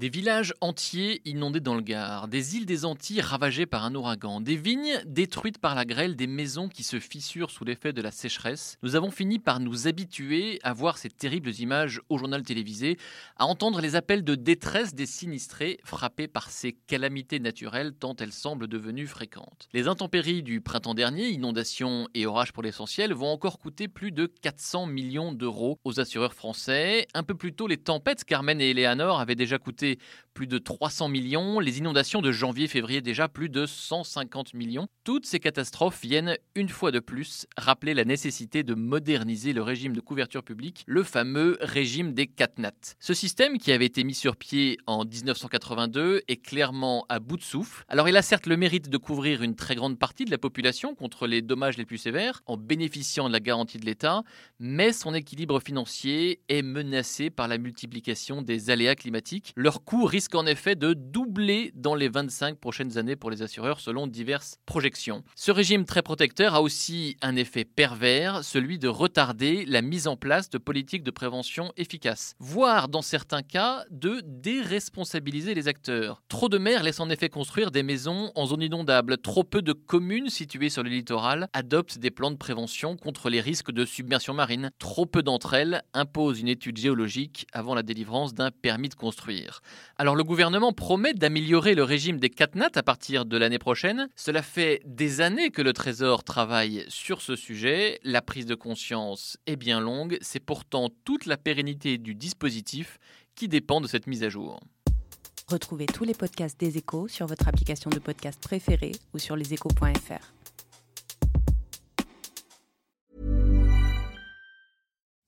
Des villages entiers inondés dans le Gard, des îles des Antilles ravagées par un ouragan, des vignes détruites par la grêle, des maisons qui se fissurent sous l'effet de la sécheresse. Nous avons fini par nous habituer à voir ces terribles images au journal télévisé, à entendre les appels de détresse des sinistrés frappés par ces calamités naturelles tant elles semblent devenues fréquentes. Les intempéries du printemps dernier, inondations et orages pour l'essentiel, vont encore coûter plus de 400 millions d'euros aux assureurs français. Un peu plus tôt, les tempêtes, Carmen et Eleanor avaient déjà coûté c'est plus de 300 millions, les inondations de janvier-février déjà plus de 150 millions. Toutes ces catastrophes viennent une fois de plus rappeler la nécessité de moderniser le régime de couverture publique, le fameux régime des CatNat. Ce système qui avait été mis sur pied en 1982 est clairement à bout de souffle. Alors il a certes le mérite de couvrir une très grande partie de la population contre les dommages les plus sévères en bénéficiant de la garantie de l'État, mais son équilibre financier est menacé par la multiplication des aléas climatiques. Leur coût risque en effet de doubler dans les 25 prochaines années pour les assureurs selon diverses projections. Ce régime très protecteur a aussi un effet pervers, celui de retarder la mise en place de politiques de prévention efficaces, voire dans certains cas de déresponsabiliser les acteurs. Trop de maires laissent en effet construire des maisons en zone inondable, trop peu de communes situées sur le littoral adoptent des plans de prévention contre les risques de submersion marine, trop peu d'entre elles imposent une étude géologique avant la délivrance d'un permis de construire. Alors le gouvernement promet d'améliorer le régime des catnats à partir de l'année prochaine. Cela fait des années que le Trésor travaille sur ce sujet. La prise de conscience est bien longue. C'est pourtant toute la pérennité du dispositif qui dépend de cette mise à jour. Retrouvez tous les podcasts des échos sur votre application de podcast préférée ou sur leséchos.fr.